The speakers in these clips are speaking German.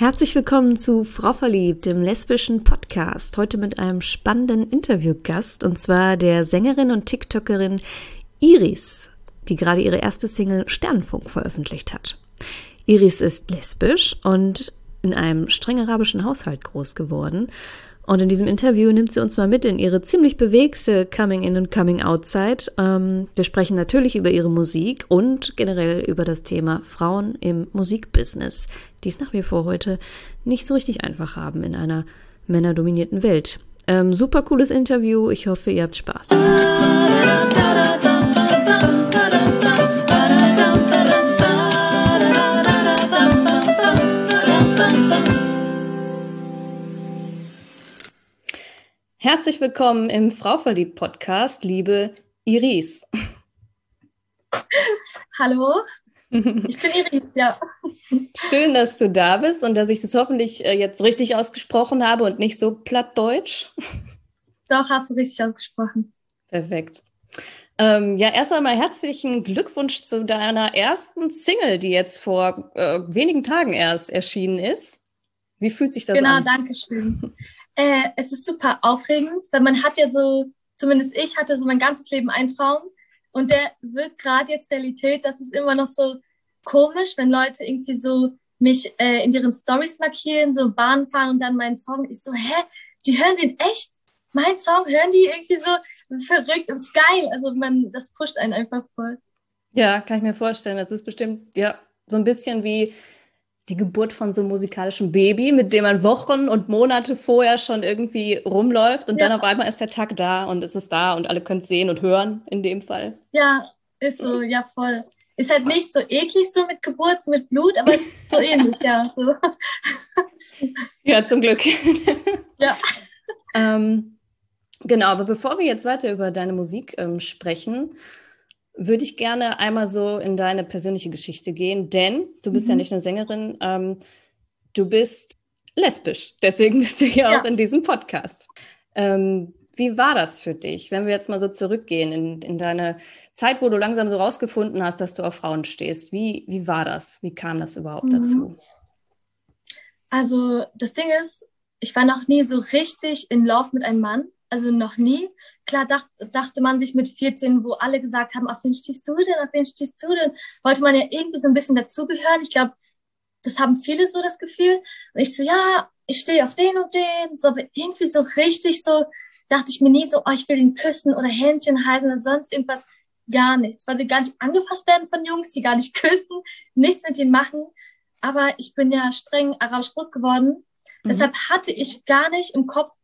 Herzlich willkommen zu Frau Verliebt, dem lesbischen Podcast. Heute mit einem spannenden Interviewgast und zwar der Sängerin und TikTokerin Iris, die gerade ihre erste Single Sternenfunk veröffentlicht hat. Iris ist lesbisch und in einem streng arabischen Haushalt groß geworden und in diesem Interview nimmt sie uns mal mit in ihre ziemlich bewegte Coming-in und Coming-out-Zeit. Ähm, wir sprechen natürlich über ihre Musik und generell über das Thema Frauen im Musikbusiness, die es nach wie vor heute nicht so richtig einfach haben in einer männerdominierten Welt. Ähm, super cooles Interview. Ich hoffe, ihr habt Spaß. Herzlich willkommen im Frau verliebt Podcast, liebe Iris. Hallo, ich bin Iris, ja. Schön, dass du da bist und dass ich das hoffentlich äh, jetzt richtig ausgesprochen habe und nicht so plattdeutsch. Doch, hast du richtig ausgesprochen. Perfekt. Ähm, ja, erst einmal herzlichen Glückwunsch zu deiner ersten Single, die jetzt vor äh, wenigen Tagen erst erschienen ist. Wie fühlt sich das genau, an? Genau, danke schön. Äh, es ist super aufregend, weil man hat ja so, zumindest ich hatte so mein ganzes Leben einen Traum und der wird gerade jetzt Realität. Das ist immer noch so komisch, wenn Leute irgendwie so mich äh, in ihren Stories markieren, so Bahn fahren und dann meinen Song. Ich so, hä? Die hören den echt? Mein Song hören die irgendwie so? Das ist verrückt, das ist geil. Also man, das pusht einen einfach voll. Ja, kann ich mir vorstellen. Das ist bestimmt ja so ein bisschen wie die Geburt von so einem musikalischen Baby, mit dem man Wochen und Monate vorher schon irgendwie rumläuft und ja. dann auf einmal ist der Tag da und es ist da und alle können es sehen und hören in dem Fall. Ja, ist so, ja voll. Ist halt nicht so eklig so mit Geburt, mit Blut, aber es ist so ähnlich, ja. So. Ja, zum Glück. Ja. ähm, genau, aber bevor wir jetzt weiter über deine Musik ähm, sprechen, würde ich gerne einmal so in deine persönliche Geschichte gehen, denn du bist mhm. ja nicht nur Sängerin, ähm, du bist lesbisch. Deswegen bist du hier ja. auch in diesem Podcast. Ähm, wie war das für dich, wenn wir jetzt mal so zurückgehen in, in deine Zeit, wo du langsam so rausgefunden hast, dass du auf Frauen stehst? Wie, wie war das? Wie kam das überhaupt mhm. dazu? Also das Ding ist, ich war noch nie so richtig in Love mit einem Mann also noch nie. Klar dacht, dachte man sich mit 14, wo alle gesagt haben, auf wen stehst du denn, auf wen stehst du denn, wollte man ja irgendwie so ein bisschen dazugehören. Ich glaube, das haben viele so das Gefühl. Und ich so, ja, ich stehe auf den und den. So, aber irgendwie so richtig so, dachte ich mir nie so, oh, ich will ihn küssen oder Händchen halten oder sonst irgendwas. Gar nichts. Wollte gar nicht angefasst werden von Jungs, die gar nicht küssen, nichts mit ihnen machen. Aber ich bin ja streng arabisch groß geworden. Mhm. Deshalb hatte ich gar nicht im Kopf,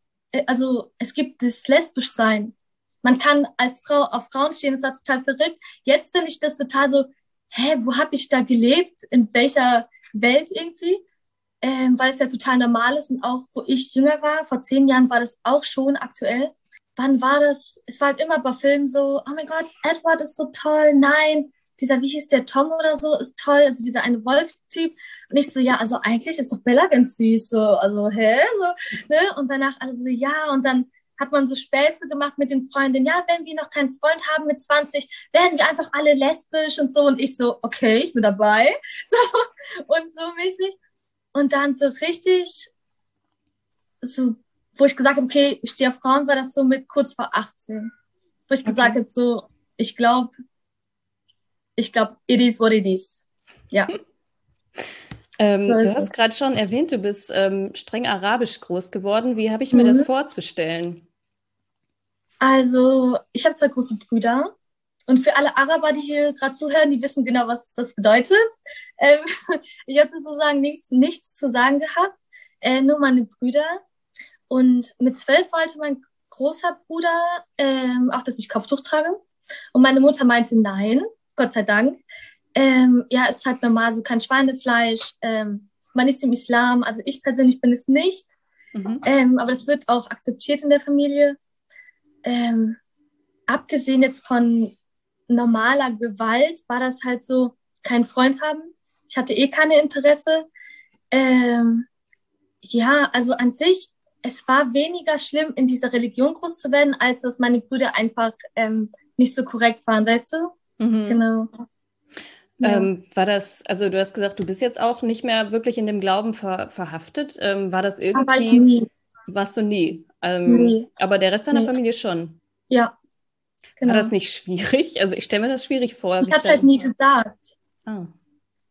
also es gibt das lesbisch sein. Man kann als Frau auf Frauen stehen, das war total verrückt. Jetzt finde ich das total so, hä, wo habe ich da gelebt? In welcher Welt irgendwie? Ähm, weil es ja total normal ist und auch wo ich jünger war, vor zehn Jahren war das auch schon aktuell. Wann war das? Es war halt immer bei Filmen so, oh mein Gott, Edward ist so toll, nein, dieser, wie hieß der, Tom oder so, ist toll, also dieser eine Wolf-Typ. Und ich so, ja, also eigentlich ist doch Bella ganz süß, so, also, hä? So, ne? Und danach alle so, ja, und dann hat man so Späße gemacht mit den Freundinnen. Ja, wenn wir noch keinen Freund haben mit 20, werden wir einfach alle lesbisch und so. Und ich so, okay, ich bin dabei. So, und so mäßig. Und dann so richtig, so, wo ich gesagt habe, okay, ich stehe auf Frauen, war das so mit kurz vor 18. Wo ich okay. gesagt habe, so, ich glaube, ich glaube, it is what it is. Ja. Ähm, du hast gerade schon erwähnt, du bist ähm, streng arabisch groß geworden. Wie habe ich mir mhm. das vorzustellen? Also, ich habe zwei große Brüder. Und für alle Araber, die hier gerade zuhören, die wissen genau, was das bedeutet. Ähm, ich hatte sozusagen nichts, nichts zu sagen gehabt, äh, nur meine Brüder. Und mit zwölf wollte mein großer Bruder ähm, auch, dass ich Kopftuch trage. Und meine Mutter meinte nein. Gott sei Dank. Ähm, ja, ist halt normal, so kein Schweinefleisch. Ähm, man ist im Islam, also ich persönlich bin es nicht. Mhm. Ähm, aber das wird auch akzeptiert in der Familie. Ähm, abgesehen jetzt von normaler Gewalt war das halt so, kein Freund haben. Ich hatte eh keine Interesse. Ähm, ja, also an sich, es war weniger schlimm, in dieser Religion groß zu werden, als dass meine Brüder einfach ähm, nicht so korrekt waren, weißt du? Mhm. Genau. Ja. Ähm, war das, also du hast gesagt, du bist jetzt auch nicht mehr wirklich in dem Glauben ver verhaftet. Ähm, war das irgendwie? Aber ich nie. Warst du nie? Ähm, nee. Aber der Rest deiner nee. Familie schon? Ja. Genau. War das nicht schwierig? Also ich stelle mir das schwierig vor. Ich habe es halt nie gesagt. Ah.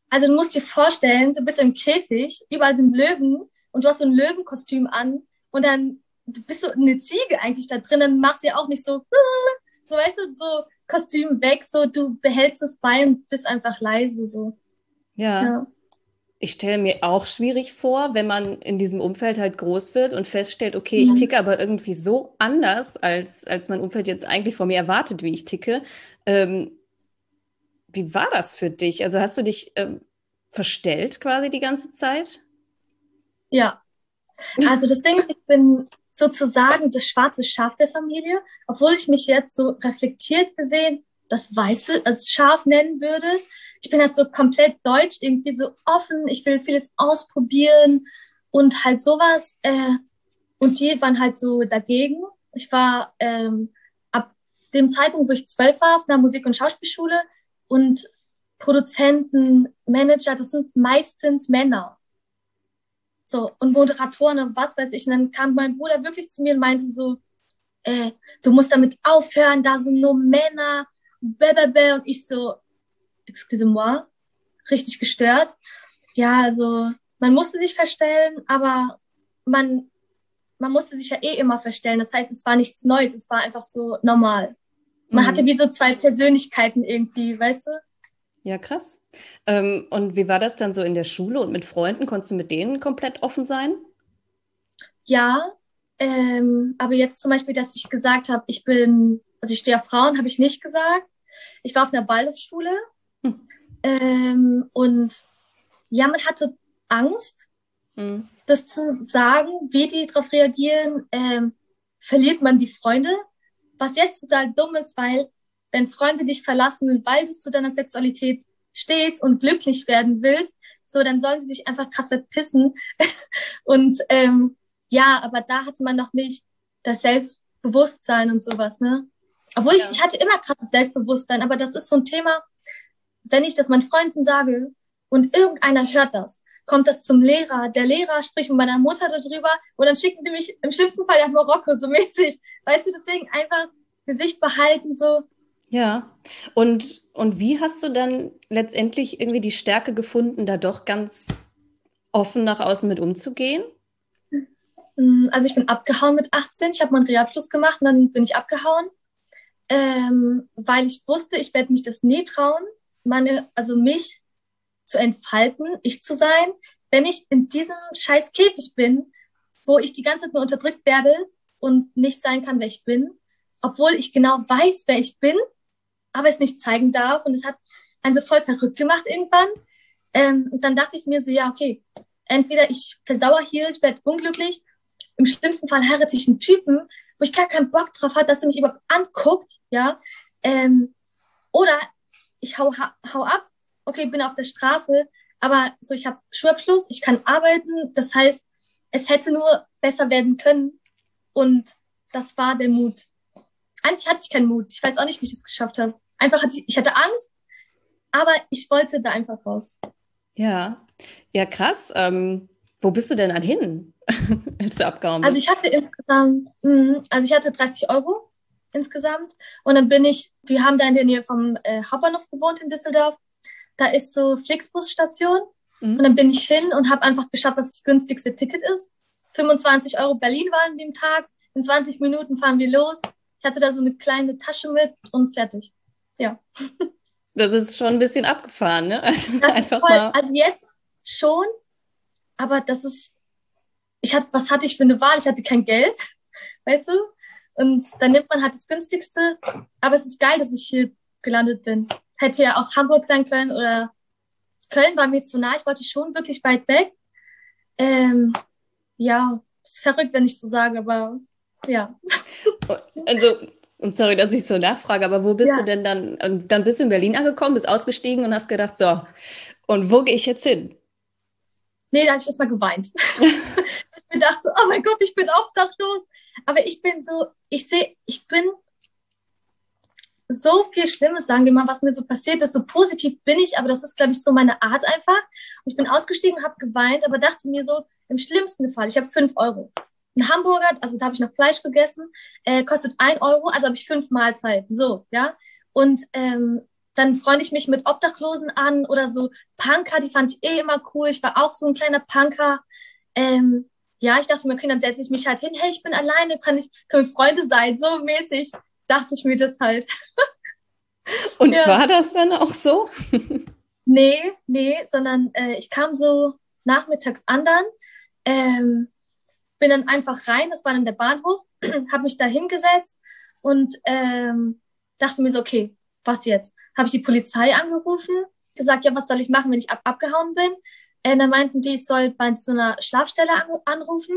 Also du musst dir vorstellen, du bist im Käfig, überall sind Löwen und du hast so ein Löwenkostüm an und dann du bist so eine Ziege eigentlich da drin, dann machst du ja auch nicht so, so weißt du, so Kostüm weg, so du behältst es bei und bist einfach leise so. Ja. ja. Ich stelle mir auch schwierig vor, wenn man in diesem Umfeld halt groß wird und feststellt, okay, ich mhm. ticke aber irgendwie so anders, als, als mein Umfeld jetzt eigentlich von mir erwartet, wie ich ticke. Ähm, wie war das für dich? Also hast du dich ähm, verstellt quasi die ganze Zeit? Ja. Also das Ding ist, ich bin sozusagen das schwarze Schaf der Familie, obwohl ich mich jetzt so reflektiert gesehen das weiße also Schaf nennen würde. Ich bin halt so komplett deutsch, irgendwie so offen. Ich will vieles ausprobieren und halt sowas. Äh, und die waren halt so dagegen. Ich war ähm, ab dem Zeitpunkt, wo ich zwölf war, auf einer Musik- und Schauspielschule und Produzenten, Manager, das sind meistens Männer. So, und Moderatoren und was weiß ich. Und dann kam mein Bruder wirklich zu mir und meinte so, äh, du musst damit aufhören, da sind nur Männer, bäh, und ich so, excuse-moi, richtig gestört. Ja, also, man musste sich verstellen, aber man, man musste sich ja eh immer verstellen. Das heißt, es war nichts Neues, es war einfach so normal. Man mhm. hatte wie so zwei Persönlichkeiten irgendwie, weißt du? Ja, krass. Ähm, und wie war das dann so in der Schule und mit Freunden? Konntest du mit denen komplett offen sein? Ja, ähm, aber jetzt zum Beispiel, dass ich gesagt habe, ich bin, also ich stehe auf Frauen, habe ich nicht gesagt. Ich war auf einer Waldorfschule hm. ähm, und ja, man hatte Angst, hm. das zu sagen, wie die darauf reagieren. Ähm, verliert man die Freunde? Was jetzt total dumm ist, weil wenn Freunde dich verlassen, weil du zu deiner Sexualität stehst und glücklich werden willst, so, dann sollen sie sich einfach krass verpissen. und ähm, ja, aber da hatte man noch nicht das Selbstbewusstsein und sowas, ne? Obwohl ja. ich, ich hatte immer krasses Selbstbewusstsein, aber das ist so ein Thema, wenn ich das meinen Freunden sage und irgendeiner hört das, kommt das zum Lehrer, der Lehrer spricht mit meiner Mutter darüber und dann schicken die mich im schlimmsten Fall nach Marokko, so mäßig. Weißt du, deswegen einfach Gesicht behalten, so, ja, und, und wie hast du dann letztendlich irgendwie die Stärke gefunden, da doch ganz offen nach außen mit umzugehen? Mm, also ich bin abgehauen mit 18, ich habe meinen Realabschluss gemacht und dann bin ich abgehauen, ähm, weil ich wusste, ich werde mich das nie trauen, meine, also mich zu entfalten, ich zu sein, wenn ich in diesem scheiß Käfig bin, wo ich die ganze Zeit nur unterdrückt werde und nicht sein kann, wer ich bin, obwohl ich genau weiß, wer ich bin aber es nicht zeigen darf. Und es hat einen so voll verrückt gemacht irgendwann. Ähm, und dann dachte ich mir so, ja, okay, entweder ich versauere hier, ich werde unglücklich. Im schlimmsten Fall heirate ich einen Typen, wo ich gar keinen Bock drauf habe, dass er mich überhaupt anguckt, ja. Ähm, oder ich hau, hau ab, okay, bin auf der Straße, aber so, ich habe Schulabschluss, ich kann arbeiten, das heißt, es hätte nur besser werden können. Und das war der Mut. Eigentlich hatte ich keinen Mut. Ich weiß auch nicht, wie ich es geschafft habe einfach hatte ich, ich hatte Angst, aber ich wollte da einfach raus. Ja, ja, krass. Ähm, wo bist du denn dann hin, als du abgehauen bist? Also ich hatte insgesamt, also ich hatte 30 Euro insgesamt und dann bin ich, wir haben da in der Nähe vom äh, Hauptbahnhof gewohnt in Düsseldorf. Da ist so Flixbus-Station mhm. und dann bin ich hin und habe einfach geschaut, was das günstigste Ticket ist. 25 Euro Berlin war an dem Tag. In 20 Minuten fahren wir los. Ich hatte da so eine kleine Tasche mit und fertig ja. Das ist schon ein bisschen abgefahren, ne? Also, einfach voll, mal. also jetzt schon, aber das ist, ich hatte, was hatte ich für eine Wahl? Ich hatte kein Geld, weißt du? Und dann nimmt man halt das günstigste. Aber es ist geil, dass ich hier gelandet bin. Hätte ja auch Hamburg sein können oder Köln war mir zu nah. Ich wollte schon wirklich weit weg. Ähm, ja, ist verrückt, wenn ich so sage, aber ja. Also und sorry, dass ich so nachfrage, aber wo bist ja. du denn dann? Und dann bist du in Berlin angekommen, bist ausgestiegen und hast gedacht, so, und wo gehe ich jetzt hin? Nee, da habe ich erstmal geweint. ich dachte, oh mein Gott, ich bin obdachlos. Aber ich bin so, ich sehe, ich bin, so viel Schlimmes, sagen wir mal, was mir so passiert ist. So positiv bin ich, aber das ist, glaube ich, so meine Art einfach. Und ich bin ausgestiegen, habe geweint, aber dachte mir so, im schlimmsten Fall, ich habe fünf Euro. Ein Hamburger, also da habe ich noch Fleisch gegessen, äh, kostet ein Euro, also habe ich fünf Mahlzeiten. So, ja. Und ähm, dann freunde ich mich mit Obdachlosen an oder so Punker, die fand ich eh immer cool. Ich war auch so ein kleiner Punker. Ähm, ja, ich dachte mir, okay, dann setze ich mich halt hin, hey, ich bin alleine, kann ich, können wir Freunde sein, so mäßig dachte ich mir das halt. Und ja. war das dann auch so? nee, nee, sondern äh, ich kam so nachmittags an dann, ähm, bin dann einfach rein, das war dann der Bahnhof, habe mich da hingesetzt und ähm, dachte mir so, okay, was jetzt? Habe ich die Polizei angerufen, gesagt, ja, was soll ich machen, wenn ich ab abgehauen bin? Äh, dann meinten die, ich soll bei so einer Schlafstelle an anrufen.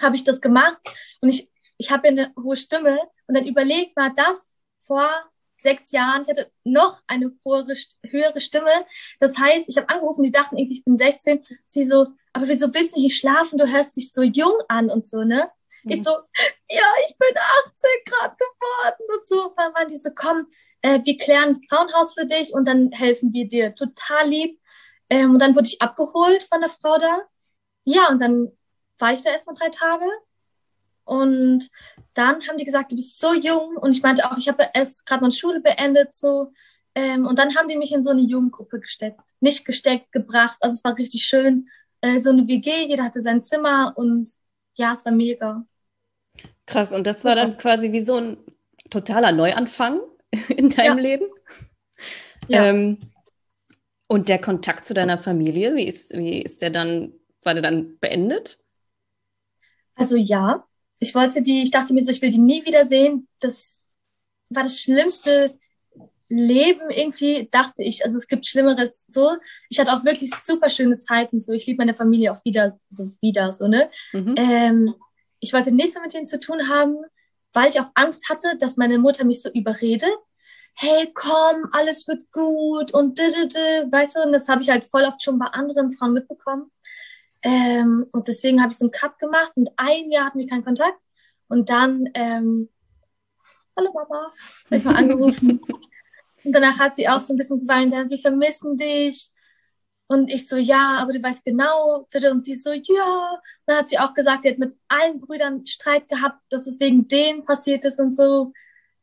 Habe ich das gemacht und ich, ich habe ja eine hohe Stimme und dann überlegt mal das vor sechs Jahren, ich hatte noch eine höhere, höhere Stimme. Das heißt, ich habe angerufen, die dachten irgendwie, ich bin 16. Sie so, aber wieso willst du nicht schlafen? Du hörst dich so jung an und so, ne? Mhm. Ich so, ja, ich bin 18 Grad geworden und so. Dann waren die so, komm, äh, wir klären Frauenhaus für dich und dann helfen wir dir. Total lieb. Ähm, und dann wurde ich abgeholt von der Frau da. Ja, und dann war ich da erstmal drei Tage. Und dann haben die gesagt, du bist so jung. Und ich meinte auch, ich habe erst gerade meine Schule beendet, so. Ähm, und dann haben die mich in so eine Jugendgruppe gesteckt. Nicht gesteckt, gebracht. Also es war richtig schön. Äh, so eine WG, jeder hatte sein Zimmer und ja, es war mega. Krass, und das war dann quasi wie so ein totaler Neuanfang in deinem ja. Leben. Ja. Ähm, und der Kontakt zu deiner Familie, wie ist, wie ist der dann, war der dann beendet? Also ja, ich wollte die, ich dachte mir so, ich will die nie wiedersehen. Das war das schlimmste Leben irgendwie, dachte ich. Also es gibt Schlimmeres so. Ich hatte auch wirklich super schöne Zeiten so. Ich liebe meine Familie auch wieder so wieder so, ne? Mhm. Ähm, ich wollte nichts mehr mit denen zu tun haben, weil ich auch Angst hatte, dass meine Mutter mich so überredet. Hey, komm, alles wird gut und d -d -d, weißt du, und das habe ich halt voll oft schon bei anderen Frauen mitbekommen. Ähm, und deswegen habe ich so einen Cut gemacht und ein Jahr hatten wir keinen Kontakt. Und dann, ähm, hallo Mama, habe ich mal angerufen. Und danach hat sie auch so ein bisschen geweint, wir vermissen dich. Und ich so, ja, aber du weißt genau. Und sie so, ja. Und dann hat sie auch gesagt, sie hat mit allen Brüdern Streit gehabt, dass es wegen denen passiert ist und so.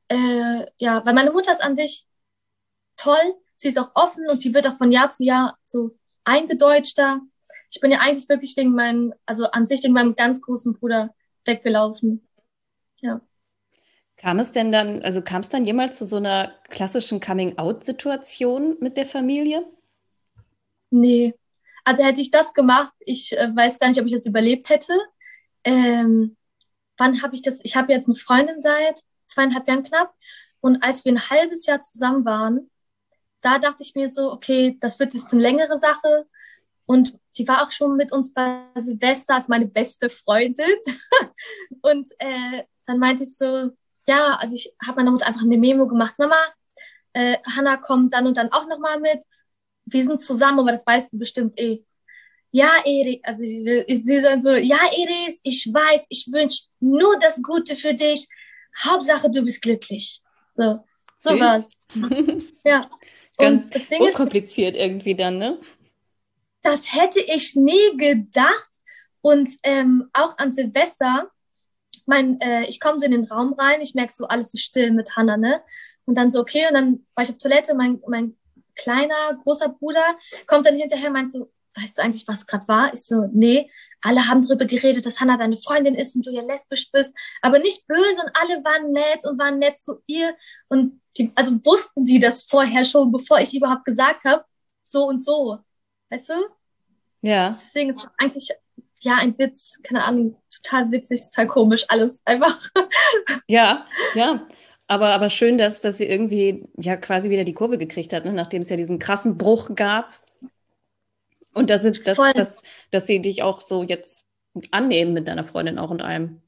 Äh, ja, weil meine Mutter ist an sich toll. Sie ist auch offen und die wird auch von Jahr zu Jahr so eingedeutschter ich bin ja eigentlich wirklich wegen meinem, also an sich wegen meinem ganz großen Bruder weggelaufen. Ja. Kam es denn dann, also kam es dann jemals zu so einer klassischen Coming-out-Situation mit der Familie? Nee. Also hätte ich das gemacht, ich äh, weiß gar nicht, ob ich das überlebt hätte. Ähm, wann habe ich das? Ich habe jetzt eine Freundin seit zweieinhalb Jahren knapp. Und als wir ein halbes Jahr zusammen waren, da dachte ich mir so, okay, das wird jetzt eine längere Sache. Und die war auch schon mit uns bei Silvester als meine beste Freundin. und äh, dann meinte ich so, ja, also ich habe meiner Mutter einfach eine Memo gemacht. Mama, äh, Hanna kommt dann und dann auch nochmal mit. Wir sind zusammen, aber das weißt du bestimmt eh. Ja, Erik, also ich, ich sehe dann so, ja, Iris, ich weiß, ich wünsche nur das Gute für dich. Hauptsache, du bist glücklich. So, sowas. ja. Ganz und das Ding unkompliziert ist, irgendwie dann, ne? das hätte ich nie gedacht. Und ähm, auch an Silvester, mein, äh, ich komme so in den Raum rein, ich merke so, alles ist still mit Hannah, ne? Und dann so, okay, und dann war ich auf Toilette, mein, mein kleiner, großer Bruder kommt dann hinterher, meint so, weißt du eigentlich, was gerade war? Ich so, nee, alle haben darüber geredet, dass Hannah deine Freundin ist und du ja lesbisch bist, aber nicht böse und alle waren nett und waren nett zu ihr und die, also wussten die das vorher schon, bevor ich überhaupt gesagt habe, so und so. Weißt du? Ja. Deswegen ist es eigentlich ja ein Witz, keine Ahnung, total witzig, total komisch, alles einfach. Ja, ja. Aber, aber schön, dass, dass sie irgendwie ja quasi wieder die Kurve gekriegt hat, ne? nachdem es ja diesen krassen Bruch gab. Und dass, dass, dass, dass sie dich auch so jetzt annehmen mit deiner Freundin auch und allem.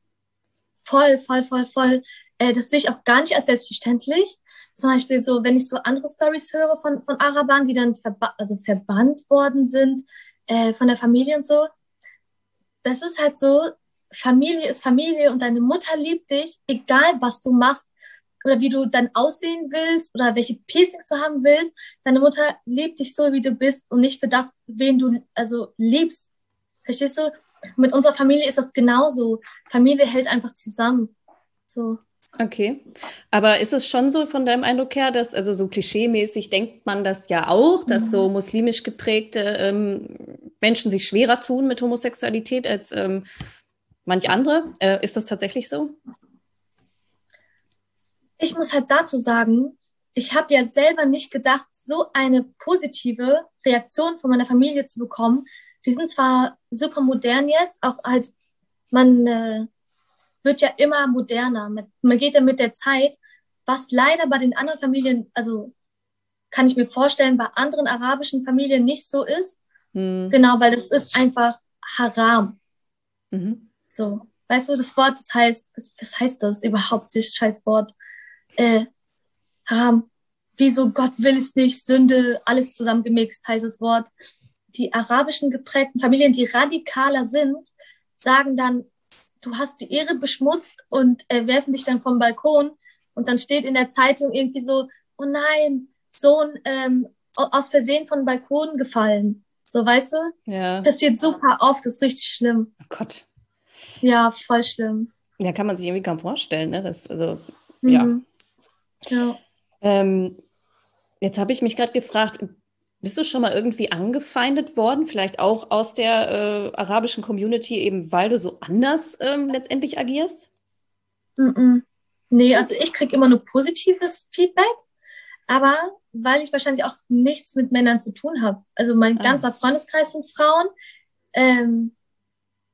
Voll, voll, voll, voll. Äh, das sehe ich auch gar nicht als selbstverständlich zum Beispiel so, wenn ich so andere Stories höre von, von Arabern, die dann verba also verbannt worden sind äh, von der Familie und so, das ist halt so, Familie ist Familie und deine Mutter liebt dich, egal was du machst. oder wie du dann aussehen willst oder welche Piercings du haben willst. Deine Mutter liebt dich so, wie du bist und nicht für das, wen du also liebst. Verstehst du? Mit unserer Familie ist das genauso. Familie hält einfach zusammen. So. Okay. Aber ist es schon so von deinem Eindruck her, dass, also so klischeemäßig denkt man das ja auch, dass so mhm. muslimisch geprägte ähm, Menschen sich schwerer tun mit Homosexualität als ähm, manch andere? Äh, ist das tatsächlich so? Ich muss halt dazu sagen, ich habe ja selber nicht gedacht, so eine positive Reaktion von meiner Familie zu bekommen. Wir sind zwar super modern jetzt, auch halt, man äh, wird ja immer moderner. Man geht ja mit der Zeit, was leider bei den anderen Familien, also kann ich mir vorstellen, bei anderen arabischen Familien nicht so ist. Mhm. Genau, weil das ist einfach Haram. Mhm. So, weißt du, das Wort, das heißt, was, heißt das überhaupt, das scheiß Wort? Äh, Haram. Wieso Gott will es nicht, Sünde, alles zusammengemixt, heißt das Wort. Die arabischen geprägten Familien, die radikaler sind, sagen dann, du hast die Ehre beschmutzt und äh, werfen dich dann vom Balkon und dann steht in der Zeitung irgendwie so, oh nein, Sohn ähm, aus Versehen von Balkon gefallen. So, weißt du? Ja. Das passiert super oft, das ist richtig schlimm. Oh Gott. Ja, voll schlimm. Ja, kann man sich irgendwie kaum vorstellen, ne? Das, also, mhm. ja. Ja. Ähm, jetzt habe ich mich gerade gefragt, bist du schon mal irgendwie angefeindet worden, vielleicht auch aus der äh, arabischen Community, eben weil du so anders ähm, letztendlich agierst? Mm -mm. Nee, also ich kriege immer nur positives Feedback, aber weil ich wahrscheinlich auch nichts mit Männern zu tun habe. Also mein ah. ganzer Freundeskreis sind Frauen. Ähm,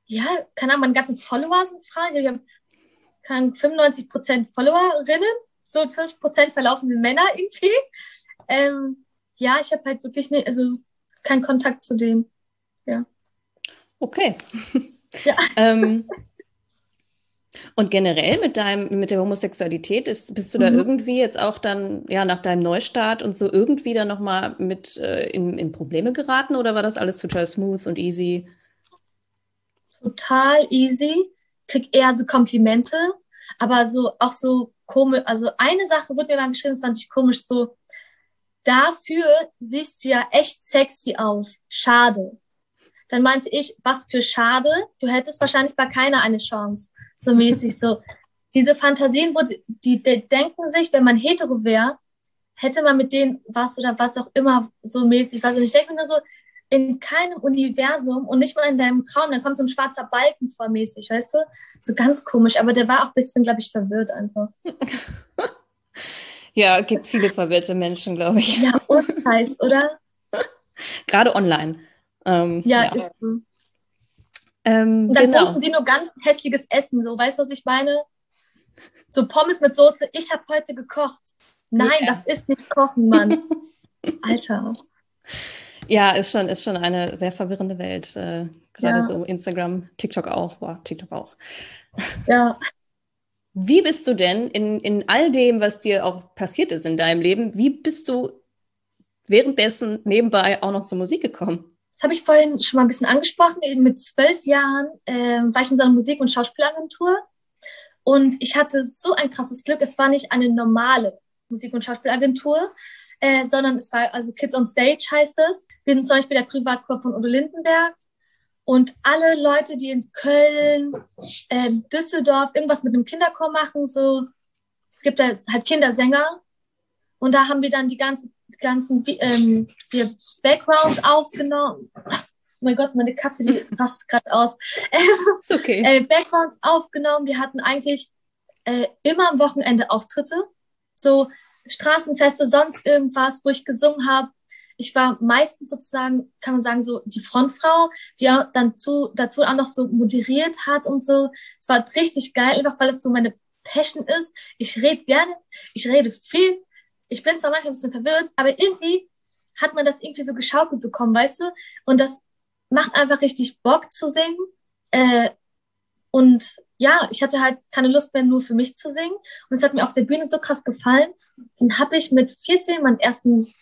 ja, keine Ahnung, meine ganzen Follower sind Frauen. Ich habe 95% Followerinnen, so 5% verlaufende Männer irgendwie. Ähm, ja, ich habe halt wirklich ne, also keinen Kontakt zu dem. Ja. Okay. Ja. ähm, und generell mit deinem, mit der Homosexualität, ist, bist du da mhm. irgendwie jetzt auch dann, ja, nach deinem Neustart und so irgendwie dann nochmal mit äh, in, in Probleme geraten oder war das alles total smooth und easy? Total easy. Krieg eher so Komplimente, aber so auch so komisch. Also eine Sache wurde mir mal geschrieben, das fand ich komisch, so, dafür siehst du ja echt sexy aus. Schade. Dann meinte ich, was für schade. Du hättest wahrscheinlich bei keiner eine Chance. So mäßig so. Diese Fantasien, wo die, die, die denken sich, wenn man hetero wäre, hätte man mit denen was oder was auch immer so mäßig was. Und ich denke mir nur so, in keinem Universum und nicht mal in deinem Traum, dann kommt so ein schwarzer Balken vor mäßig, weißt du? So ganz komisch, aber der war auch ein bisschen, glaube ich, verwirrt einfach. Ja, gibt viele verwirrte Menschen, glaube ich. Ja, und heiß, oder? Gerade online. Ähm, ja, ja, ist so. Ähm, und dann genau. posten sie nur ganz hässliches Essen, so, weißt du, was ich meine? So Pommes mit Soße, ich habe heute gekocht. Nein, ja. das ist nicht Kochen, Mann. Alter. Ja, ist schon, ist schon eine sehr verwirrende Welt. Äh, Gerade ja. so Instagram, TikTok auch. Boah, TikTok auch. Ja. Wie bist du denn in, in all dem, was dir auch passiert ist in deinem Leben, wie bist du währenddessen nebenbei auch noch zur Musik gekommen? Habe ich vorhin schon mal ein bisschen angesprochen. Mit zwölf Jahren äh, war ich in so einer Musik- und Schauspielagentur und ich hatte so ein krasses Glück. Es war nicht eine normale Musik- und Schauspielagentur, äh, sondern es war also Kids on Stage heißt es. Wir sind zum Beispiel der Privatchor von Udo Lindenberg und alle Leute, die in Köln, ähm, Düsseldorf irgendwas mit einem Kinderchor machen, so, es gibt halt, Kindersänger. Und da haben wir dann die ganzen, die ganzen ähm, die Backgrounds aufgenommen. Oh mein Gott, meine Katze, die rastet gerade aus. Ist okay. Äh, Backgrounds aufgenommen. Wir hatten eigentlich äh, immer am Wochenende Auftritte. So Straßenfeste, sonst irgendwas, wo ich gesungen habe ich war meistens sozusagen, kann man sagen, so die Frontfrau, die auch dann zu, dazu auch noch so moderiert hat und so. Es war richtig geil, einfach weil es so meine Passion ist. Ich rede gerne, ich rede viel. Ich bin zwar manchmal ein bisschen verwirrt, aber irgendwie hat man das irgendwie so geschaukelt bekommen, weißt du? Und das macht einfach richtig Bock zu singen. Äh, und ja, ich hatte halt keine Lust mehr nur für mich zu singen. Und es hat mir auf der Bühne so krass gefallen. Dann habe ich mit 14 meinen ersten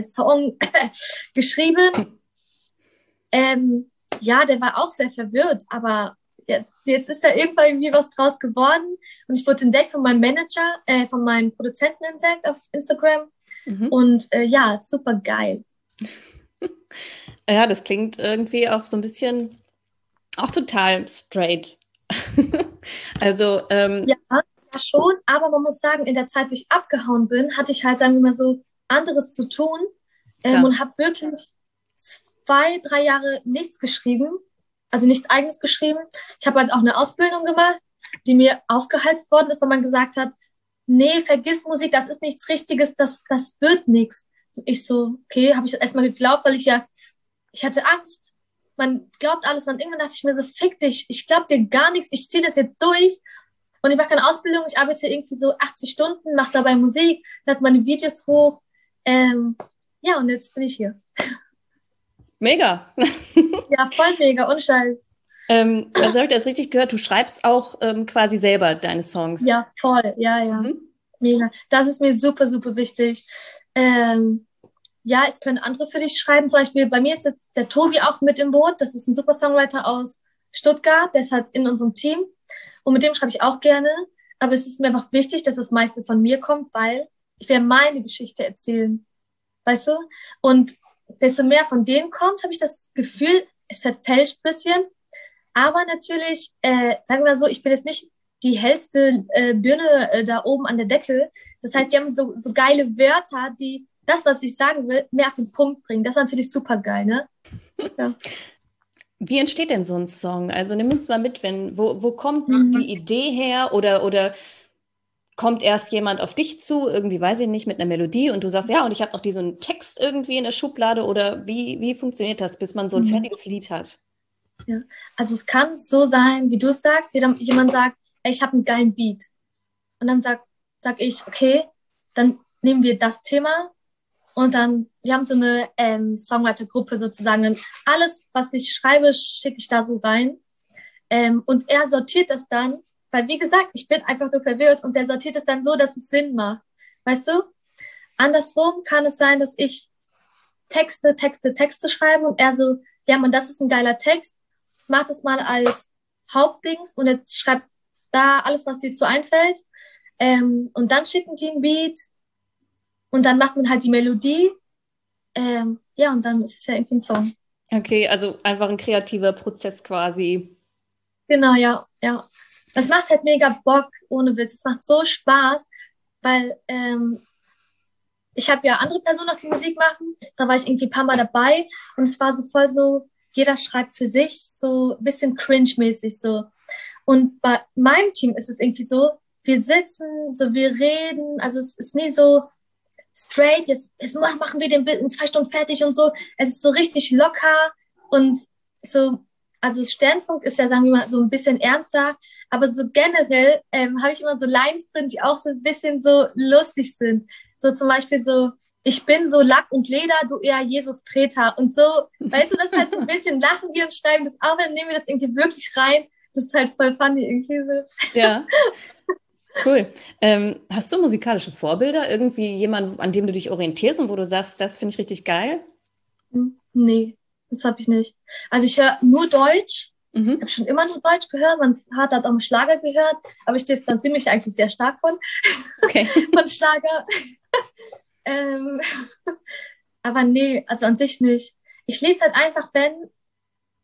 Song geschrieben. Ähm, ja, der war auch sehr verwirrt, aber jetzt ist da irgendwann wie was draus geworden und ich wurde entdeckt von meinem Manager, äh, von meinem Produzenten entdeckt auf Instagram mhm. und äh, ja, super geil. Ja, das klingt irgendwie auch so ein bisschen, auch total straight. also, ähm, ja, ja, schon, aber man muss sagen, in der Zeit, wo ich abgehauen bin, hatte ich halt, sagen wir mal so, anderes zu tun ähm, und habe wirklich zwei, drei Jahre nichts geschrieben, also nichts eigenes geschrieben. Ich habe halt auch eine Ausbildung gemacht, die mir aufgeheizt worden ist, weil man gesagt hat, nee, vergiss Musik, das ist nichts Richtiges, das, das wird nichts. Ich so, okay, habe ich erstmal geglaubt, weil ich ja, ich hatte Angst. Man glaubt alles und irgendwann dachte ich mir so, fick dich, ich glaub dir gar nichts, ich ziehe das jetzt durch. Und ich mache keine Ausbildung, ich arbeite irgendwie so 80 Stunden, mache dabei Musik, lade meine Videos hoch. Ähm, ja, und jetzt bin ich hier. Mega. ja, voll mega, und scheiß. Ähm, also habe ich das richtig gehört, du schreibst auch ähm, quasi selber deine Songs. Ja, voll, ja, ja. Mhm. Mega. Das ist mir super, super wichtig. Ähm, ja, es können andere für dich schreiben. Zum Beispiel bei mir ist jetzt der Tobi auch mit im Boot. Das ist ein super Songwriter aus Stuttgart, der ist halt in unserem Team. Und mit dem schreibe ich auch gerne. Aber es ist mir einfach wichtig, dass das meiste von mir kommt, weil ich werde meine Geschichte erzählen. Weißt du? Und desto mehr von denen kommt, habe ich das Gefühl, es verfälscht ein bisschen. Aber natürlich, äh, sagen wir mal so, ich bin jetzt nicht die hellste äh, Birne äh, da oben an der Decke. Das heißt, die haben so, so geile Wörter, die das, was ich sagen will, mehr auf den Punkt bringen. Das ist natürlich super geil, ne? Ja. Wie entsteht denn so ein Song? Also nimm uns mal mit, wenn, wo, wo kommt mhm. die Idee her oder, oder kommt erst jemand auf dich zu, irgendwie weiß ich nicht, mit einer Melodie und du sagst, ja, und ich habe noch diesen Text irgendwie in der Schublade oder wie, wie funktioniert das, bis man so ein mhm. fertiges Lied hat? Ja, also es kann so sein, wie du es sagst, jeder, jemand sagt, ey, ich habe einen geilen Beat. Und dann sag, sag ich, okay, dann nehmen wir das Thema und dann, wir haben so eine ähm, Songwriter-Gruppe sozusagen. Und alles, was ich schreibe, schicke ich da so rein. Ähm, und er sortiert das dann weil, wie gesagt, ich bin einfach nur verwirrt und der sortiert es dann so, dass es Sinn macht. Weißt du? Andersrum kann es sein, dass ich Texte, Texte, Texte schreibe und er so, ja, man, das ist ein geiler Text, mach das mal als Hauptdings und jetzt schreibt da alles, was dir zu einfällt. Ähm, und dann schicken die ein Beat und dann macht man halt die Melodie. Ähm, ja, und dann ist es ja irgendwie ein Song. Okay, also einfach ein kreativer Prozess quasi. Genau, ja, ja das macht halt mega Bock, ohne Witz. Es macht so Spaß, weil ähm, ich habe ja andere Personen noch die Musik machen. Da war ich irgendwie ein paar Mal dabei und es war so voll so, jeder schreibt für sich, so ein bisschen cringe-mäßig so. Und bei meinem Team ist es irgendwie so, wir sitzen, so wir reden, also es ist nie so straight, jetzt, jetzt machen wir den Bild in zwei Stunden fertig und so. Es ist so richtig locker und so also Sternfunk ist ja, sagen wir mal, so ein bisschen ernster, aber so generell ähm, habe ich immer so Lines drin, die auch so ein bisschen so lustig sind. So zum Beispiel so, ich bin so Lack und Leder, du eher Jesus Treter und so. Weißt du, das ist halt so ein bisschen lachen wir und schreiben das auch, dann nehmen wir das irgendwie wirklich rein. Das ist halt voll funny irgendwie so. Ja. Cool. Ähm, hast du musikalische Vorbilder? Irgendwie jemand, an dem du dich orientierst und wo du sagst, das finde ich richtig geil? Hm, nee. Das habe ich nicht. Also ich höre nur Deutsch. Mhm. Ich habe schon immer nur Deutsch gehört. Mein Vater hat auch einen Schlager gehört, aber ich distanziere mich eigentlich sehr stark von, okay. von Schlager. ähm, aber nee, also an sich nicht. Ich liebe es halt einfach, wenn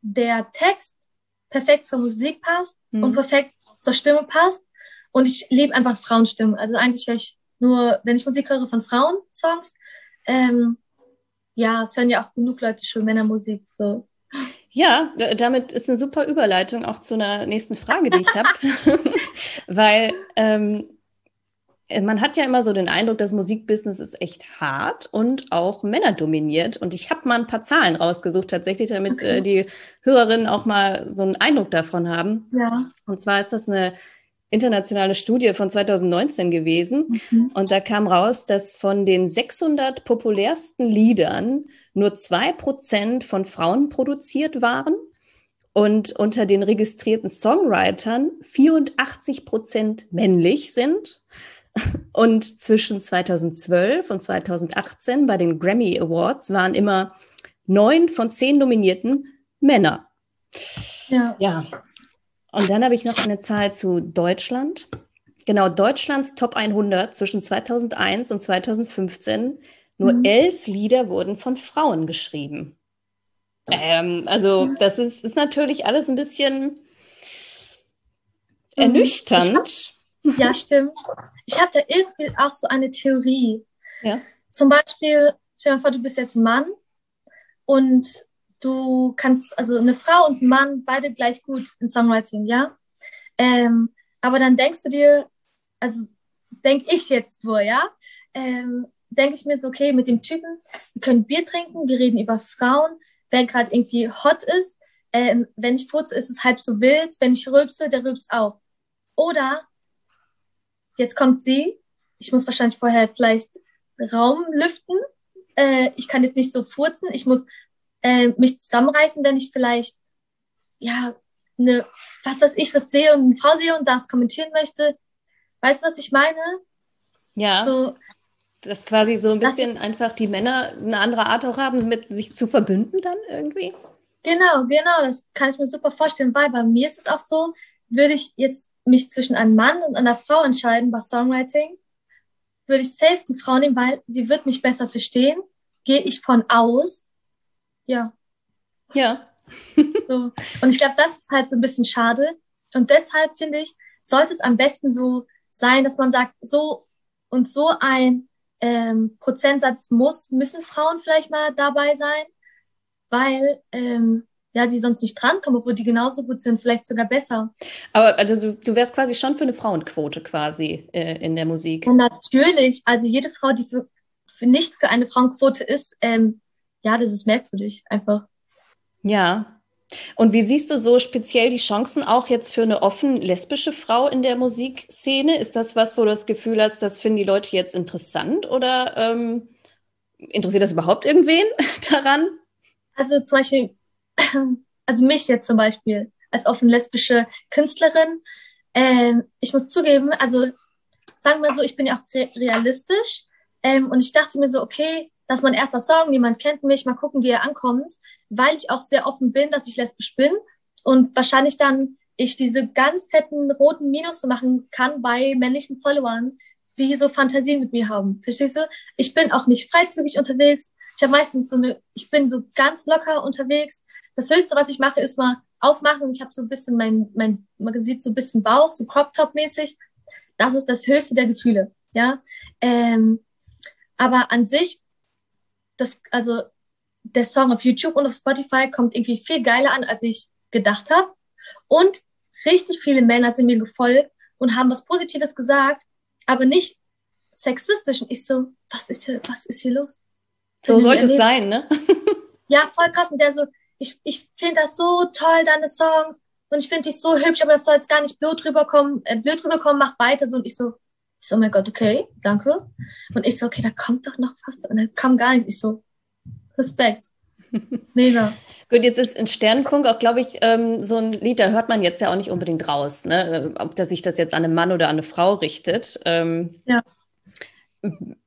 der Text perfekt zur Musik passt mhm. und perfekt zur Stimme passt. Und ich liebe einfach Frauenstimmen. Also eigentlich höre ich nur, wenn ich Musik höre von Frauensongs, ähm, ja, es hören ja auch genug Leute schon Männermusik, so. Ja, damit ist eine super Überleitung auch zu einer nächsten Frage, die ich habe. Weil ähm, man hat ja immer so den Eindruck, das Musikbusiness ist echt hart und auch männerdominiert. Und ich habe mal ein paar Zahlen rausgesucht, tatsächlich, damit okay. äh, die Hörerinnen auch mal so einen Eindruck davon haben. Ja. Und zwar ist das eine internationale Studie von 2019 gewesen. Mhm. Und da kam raus, dass von den 600 populärsten Liedern nur zwei Prozent von Frauen produziert waren und unter den registrierten Songwritern 84 Prozent männlich sind. Und zwischen 2012 und 2018 bei den Grammy Awards waren immer neun von zehn Nominierten Männer. Ja. ja. Und dann habe ich noch eine Zahl zu Deutschland. Genau, Deutschlands Top 100 zwischen 2001 und 2015. Nur mhm. elf Lieder wurden von Frauen geschrieben. Ähm, also das ist, ist natürlich alles ein bisschen mhm. ernüchternd. Hab, ja, stimmt. Ich habe da irgendwie auch so eine Theorie. Ja. Zum Beispiel, stell dir vor, du bist jetzt Mann und du kannst, also eine Frau und ein Mann, beide gleich gut in Songwriting, ja? Ähm, aber dann denkst du dir, also denke ich jetzt wohl, ja? Ähm, denke ich mir so, okay, mit dem Typen, wir können Bier trinken, wir reden über Frauen, wer gerade irgendwie hot ist. Ähm, wenn ich furze, ist es halb so wild. Wenn ich rülpse, der rülpst auch. Oder jetzt kommt sie. Ich muss wahrscheinlich vorher vielleicht Raum lüften. Äh, ich kann jetzt nicht so furzen. Ich muss äh, mich zusammenreißen, wenn ich vielleicht, ja, eine, was weiß ich, was sehe und eine Frau sehe und das kommentieren möchte. Weißt du, was ich meine? Ja. So, dass quasi so ein bisschen das, einfach die Männer eine andere Art auch haben, mit sich zu verbünden dann irgendwie? Genau, genau, das kann ich mir super vorstellen, weil bei mir ist es auch so, würde ich jetzt mich zwischen einem Mann und einer Frau entscheiden bei Songwriting, würde ich safe die Frau nehmen, weil sie wird mich besser verstehen. Gehe ich von aus. Ja. Ja. so. Und ich glaube, das ist halt so ein bisschen schade. Und deshalb finde ich, sollte es am besten so sein, dass man sagt, so und so ein ähm, Prozentsatz muss, müssen Frauen vielleicht mal dabei sein, weil ähm, ja, sie sonst nicht drankommen, obwohl die genauso gut sind, vielleicht sogar besser. Aber also du, du wärst quasi schon für eine Frauenquote quasi äh, in der Musik. Ja, natürlich. Also jede Frau, die für, für nicht für eine Frauenquote ist, ähm, ja, das ist merkwürdig einfach. Ja. Und wie siehst du so speziell die Chancen auch jetzt für eine offen lesbische Frau in der Musikszene? Ist das was, wo du das Gefühl hast, das finden die Leute jetzt interessant oder ähm, interessiert das überhaupt irgendwen daran? Also zum Beispiel also mich jetzt zum Beispiel als offen lesbische Künstlerin, ähm, ich muss zugeben, also sagen wir so, ich bin ja auch re realistisch ähm, und ich dachte mir so, okay, das ist mein erster Song, niemand kennt mich, mal gucken, wie er ankommt, weil ich auch sehr offen bin, dass ich lesbisch bin und wahrscheinlich dann ich diese ganz fetten roten Minus machen kann bei männlichen Followern, die so Fantasien mit mir haben. Verstehst du? Ich bin auch nicht freizügig unterwegs. Ich habe meistens so eine, ich bin so ganz locker unterwegs. Das Höchste, was ich mache, ist mal aufmachen. Ich habe so ein bisschen mein, mein, man sieht so ein bisschen Bauch, so Crop Top mäßig. Das ist das Höchste der Gefühle, ja. Ähm, aber an sich, das, also der Song auf YouTube und auf Spotify kommt irgendwie viel geiler an, als ich gedacht habe. Und richtig viele Männer sind mir gefolgt und haben was Positives gesagt, aber nicht sexistisch. Und ich so, was ist hier, was ist hier los? So sollte es sein, ne? ja, voll krass. Und der so, ich, ich finde das so toll, deine Songs. Und ich finde dich so hübsch, aber das soll jetzt gar nicht blöd rüberkommen, äh, blöd rüberkommen, mach weiter so. Und ich so, ich so, oh mein Gott, okay, danke. Und ich so, okay, da kommt doch noch was. Und dann kam gar nichts. Ich so, Respekt. Mega. Gut, jetzt ist in Sternenfunk auch, glaube ich, ähm, so ein Lied, da hört man jetzt ja auch nicht unbedingt raus, ne? ob dass sich das jetzt an einen Mann oder an eine Frau richtet. Ähm, ja.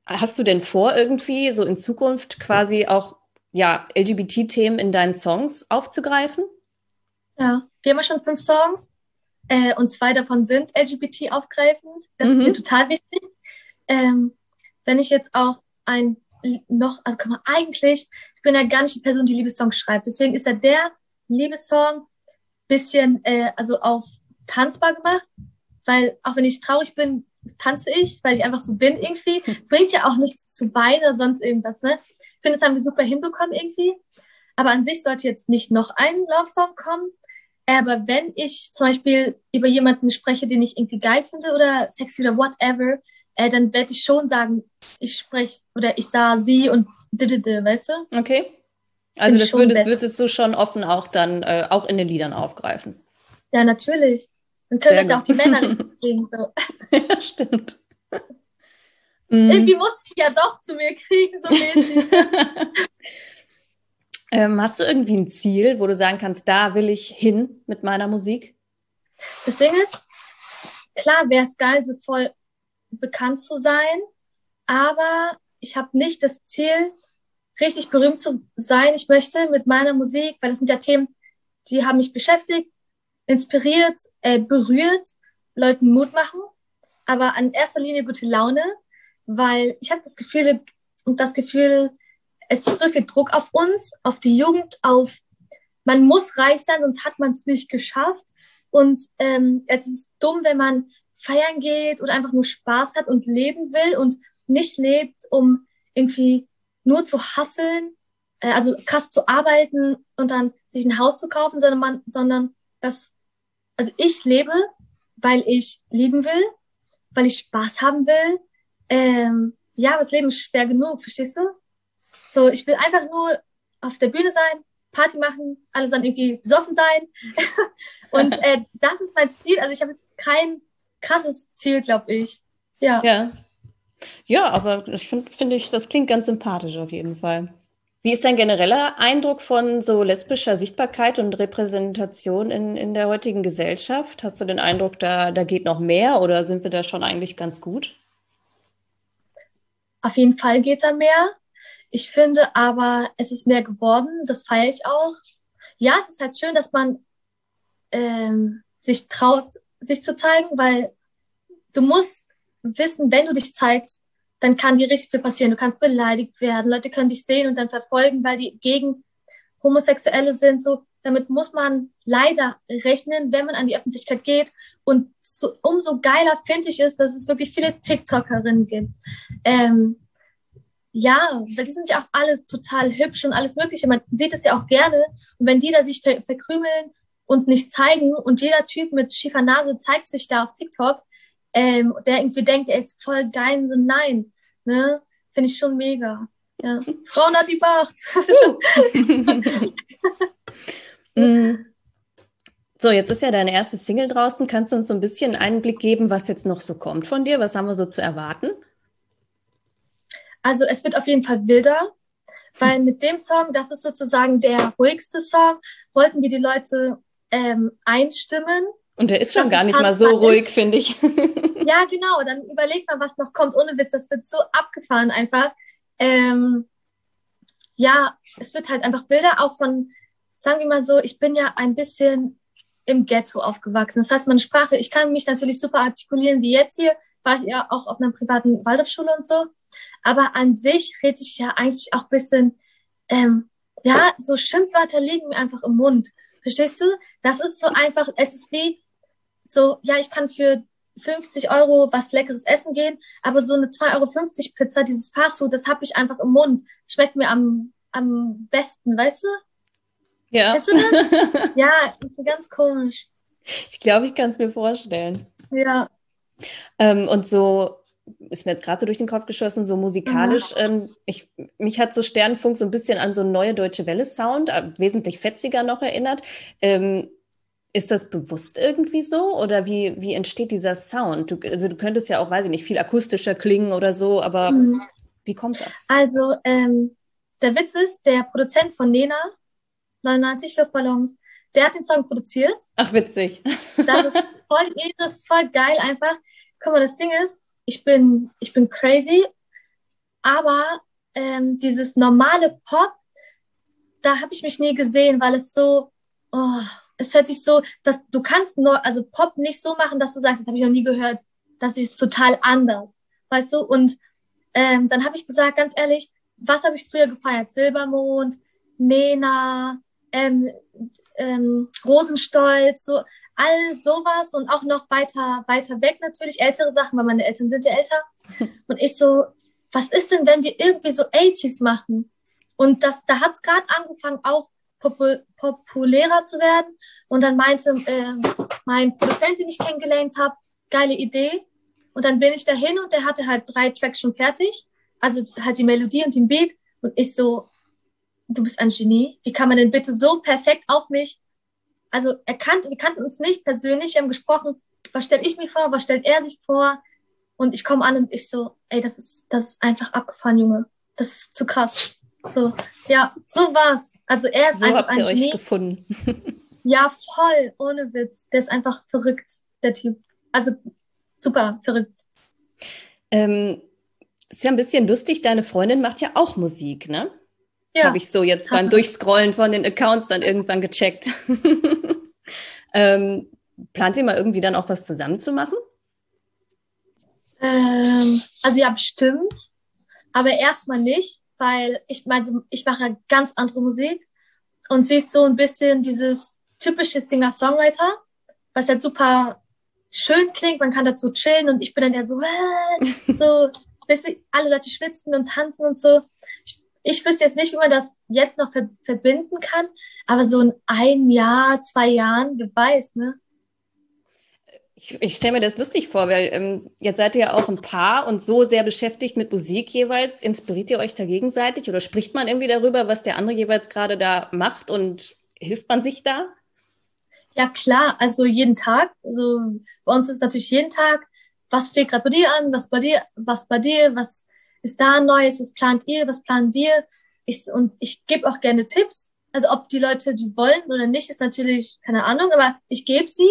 Hast du denn vor, irgendwie so in Zukunft quasi auch ja, LGBT-Themen in deinen Songs aufzugreifen? Ja, wir haben ja schon fünf Songs äh, und zwei davon sind LGBT aufgreifend. Das mhm. ist mir mhm. total wichtig. Ähm, wenn ich jetzt auch ein noch, also kann man eigentlich, ich bin ja gar nicht die Person, die Liebessongs schreibt. Deswegen ist ja der Liebessong bisschen, äh, also auf tanzbar gemacht, weil auch wenn ich traurig bin, tanze ich, weil ich einfach so bin irgendwie. Bringt ja auch nichts zu weinen oder sonst irgendwas, ne? finde, das haben wir super hinbekommen irgendwie. Aber an sich sollte jetzt nicht noch ein Love-Song kommen. Aber wenn ich zum Beispiel über jemanden spreche, den ich irgendwie geil finde oder sexy oder whatever, äh, dann werde ich schon sagen, ich spreche oder ich sah sie und didede, weißt du? Okay. Also das würdest, würdest, du schon offen auch dann äh, auch in den Liedern aufgreifen. Ja, natürlich. Dann können das ja auch die Männer singen. So. ja, stimmt. Mhm. Irgendwie muss ich ja doch zu mir kriegen, so mäßig. ähm, hast du irgendwie ein Ziel, wo du sagen kannst, da will ich hin mit meiner Musik? Das Ding ist, klar wäre es geil, so voll bekannt zu sein, aber ich habe nicht das Ziel, richtig berühmt zu sein. Ich möchte mit meiner Musik, weil das sind ja Themen, die haben mich beschäftigt, inspiriert, äh, berührt, Leuten Mut machen, aber an erster Linie gute Laune, weil ich habe das Gefühl und das Gefühl, es ist so viel Druck auf uns, auf die Jugend, auf man muss reich sein, sonst hat man es nicht geschafft. Und ähm, es ist dumm, wenn man feiern geht oder einfach nur Spaß hat und leben will und nicht lebt, um irgendwie nur zu hasseln, äh, also krass zu arbeiten und dann sich ein Haus zu kaufen, sondern man, sondern das, also ich lebe, weil ich lieben will, weil ich Spaß haben will. Ähm, ja, das Leben ist schwer genug, verstehst du? So, ich will einfach nur auf der Bühne sein, Party machen, alles dann irgendwie besoffen sein. und äh, das ist mein Ziel. Also ich habe jetzt kein krasses Ziel, glaube ich. Ja. Ja. Ja, aber ich finde, find ich, das klingt ganz sympathisch auf jeden Fall. Wie ist dein genereller Eindruck von so lesbischer Sichtbarkeit und Repräsentation in, in der heutigen Gesellschaft? Hast du den Eindruck, da, da geht noch mehr oder sind wir da schon eigentlich ganz gut? Auf jeden Fall geht da mehr. Ich finde aber, es ist mehr geworden. Das feiere ich auch. Ja, es ist halt schön, dass man ähm, sich traut, sich zu zeigen, weil du musst wissen, wenn du dich zeigst, dann kann dir richtig viel passieren. Du kannst beleidigt werden, Leute können dich sehen und dann verfolgen, weil die gegen Homosexuelle sind. So, damit muss man leider rechnen, wenn man an die Öffentlichkeit geht. Und so, umso geiler finde ich es, dass es wirklich viele TikTokerinnen gibt. Ähm, ja, weil die sind ja auch alle total hübsch und alles Mögliche. Man sieht es ja auch gerne. Und wenn die da sich ver verkrümeln und nicht zeigen und jeder Typ mit schiefer Nase zeigt sich da auf TikTok, ähm, der irgendwie denkt, er ist voll geil, so nein, ne, finde ich schon mega. Ja. Frauen hat die Macht. Mm. so, jetzt ist ja deine erste Single draußen. Kannst du uns so ein bisschen Einblick geben, was jetzt noch so kommt von dir? Was haben wir so zu erwarten? Also es wird auf jeden Fall wilder, weil mit dem Song, das ist sozusagen der ruhigste Song, wollten wir die Leute ähm, einstimmen und der ist schon gar nicht mal so ruhig, finde ich. ja, genau. Dann überleg mal, was noch kommt. Ohne Witz, das wird so abgefahren einfach. Ähm, ja, es wird halt einfach Bilder auch von, sagen wir mal so, ich bin ja ein bisschen im Ghetto aufgewachsen. Das heißt, meine Sprache, ich kann mich natürlich super artikulieren wie jetzt hier, war ich ja auch auf einer privaten Waldorfschule und so. Aber an sich rede ich ja eigentlich auch bisschen, ähm, ja, so Schimpfwörter liegen mir einfach im Mund. Verstehst du? Das ist so einfach, es ist wie, so, ja, ich kann für 50 Euro was Leckeres essen gehen, aber so eine 2,50 Euro Pizza, dieses Fastfood, das habe ich einfach im Mund. Schmeckt mir am, am besten, weißt du? Ja. Kennst du das? ja, das ist ganz komisch. Ich glaube, ich kann es mir vorstellen. Ja. Ähm, und so ist mir jetzt gerade so durch den Kopf geschossen, so musikalisch. Mhm. Ähm, ich, mich hat so Sternfunk so ein bisschen an so neue Deutsche Welle Sound, äh, wesentlich fetziger noch erinnert. Ähm, ist das bewusst irgendwie so oder wie, wie entsteht dieser Sound? Du, also du könntest ja auch, weiß ich nicht, viel akustischer klingen oder so, aber mhm. wie kommt das? Also ähm, der Witz ist, der Produzent von Nena, 99 Luftballons, der hat den Song produziert. Ach, witzig. Das ist voll irre, voll geil einfach. Guck mal, das Ding ist, ich bin, ich bin crazy, aber ähm, dieses normale Pop, da habe ich mich nie gesehen, weil es so, oh, es hört sich so, dass du kannst nur, also Pop nicht so machen, dass du sagst, das habe ich noch nie gehört, das ist total anders, weißt du? Und ähm, dann habe ich gesagt, ganz ehrlich, was habe ich früher gefeiert? Silbermond, Nena, ähm, ähm, Rosenstolz, so all sowas und auch noch weiter, weiter weg natürlich, ältere Sachen, weil meine Eltern sind ja älter. Und ich so, was ist denn, wenn wir irgendwie so 80s machen? Und das, da hat es gerade angefangen, auch popul populärer zu werden. Und dann meinte äh, mein Produzent, den ich kennengelernt habe, geile Idee. Und dann bin ich dahin und der hatte halt drei Tracks schon fertig. Also halt die Melodie und den Beat. Und ich so, du bist ein Genie. Wie kann man denn bitte so perfekt auf mich? Also er kannte, wir kannten uns nicht persönlich. Wir haben gesprochen, was stelle ich mir vor, was stellt er sich vor? Und ich komme an und ich so, ey, das ist, das ist einfach abgefahren, Junge. Das ist zu krass. So, ja, so war's. Also er ist so einfach habt ihr ein euch Genie. gefunden. ja, voll, ohne Witz. Der ist einfach verrückt, der Typ. Also super verrückt. Ähm, ist ja ein bisschen lustig, deine Freundin macht ja auch Musik, ne? Ja. Habe ich so jetzt beim Durchscrollen von den Accounts dann irgendwann gecheckt. Ähm, plant ihr mal irgendwie dann auch was zusammen zu machen? Ähm, also ja, bestimmt. Aber erstmal nicht, weil ich meine, ich mache ganz andere Musik und sie ist so ein bisschen dieses typische Singer-Songwriter, was halt super schön klingt, man kann dazu chillen und ich bin dann eher so, äh, so, bis alle Leute schwitzen und tanzen und so. Ich, ich wüsste jetzt nicht, wie man das jetzt noch ver verbinden kann, aber so in ein Jahr, zwei Jahren, wer weiß, ne? Ich, ich stelle mir das lustig vor, weil ähm, jetzt seid ihr ja auch ein Paar und so sehr beschäftigt mit Musik jeweils. Inspiriert ihr euch da gegenseitig oder spricht man irgendwie darüber, was der andere jeweils gerade da macht und hilft man sich da? Ja, klar, also jeden Tag. Also bei uns ist natürlich jeden Tag, was steht gerade bei dir an, was bei dir, was bei dir, was ist da Neues, was plant ihr, was planen wir. Ich, und ich gebe auch gerne Tipps. Also ob die Leute die wollen oder nicht, ist natürlich keine Ahnung, aber ich gebe sie.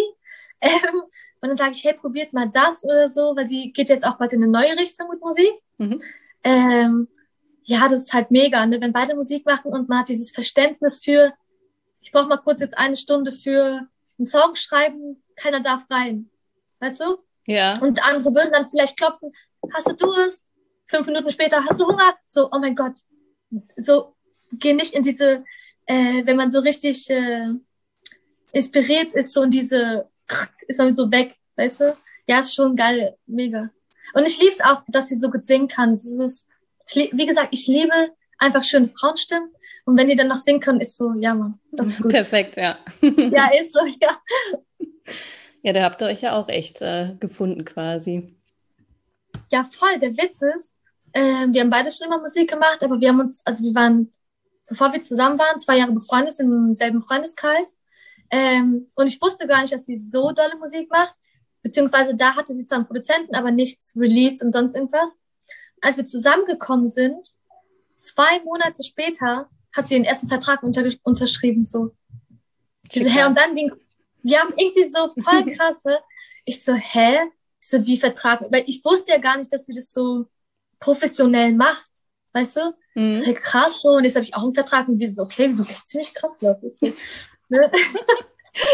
Ähm, und dann sage ich, hey, probiert mal das oder so, weil sie geht jetzt auch bald in eine neue Richtung mit Musik. Mhm. Ähm, ja, das ist halt mega, ne? wenn beide Musik machen und man hat dieses Verständnis für, ich brauche mal kurz jetzt eine Stunde für einen Song schreiben, keiner darf rein. Weißt du? Ja. Und andere würden dann vielleicht klopfen, hast du Durst? Fünf Minuten später, hast du Hunger? So, oh mein Gott. So, geh nicht in diese, äh, wenn man so richtig äh, inspiriert ist, so in diese, ist man so weg, weißt du? Ja, ist schon geil, mega. Und ich liebe es auch, dass sie so gut singen kann. Das ist, wie gesagt, ich liebe einfach schöne Frauenstimmen. Und wenn die dann noch singen können, ist so, ja, Mann, das ist gut. Perfekt, ja. ja, ist so, ja. Ja, da habt ihr euch ja auch echt äh, gefunden quasi. Ja, voll. Der Witz ist, äh, wir haben beide schon immer Musik gemacht, aber wir haben uns, also wir waren, bevor wir zusammen waren, zwei Jahre befreundet im selben Freundeskreis. Ähm, und ich wusste gar nicht, dass sie so dolle Musik macht. Beziehungsweise da hatte sie zwar einen Produzenten, aber nichts released und sonst irgendwas. Als wir zusammengekommen sind, zwei Monate später, hat sie den ersten Vertrag unter, unterschrieben, so. Diese, hä, und dann ging, ja, irgendwie so voll krass, ne? Ich so, hä? Ich so, wie Vertrag? Weil ich wusste ja gar nicht, dass sie das so professionell macht, weißt du? Mhm. So, hey, krass, so. Und jetzt habe ich auch einen Vertrag und wir so, okay, wir sind echt ziemlich krass, glaube ich. Ne?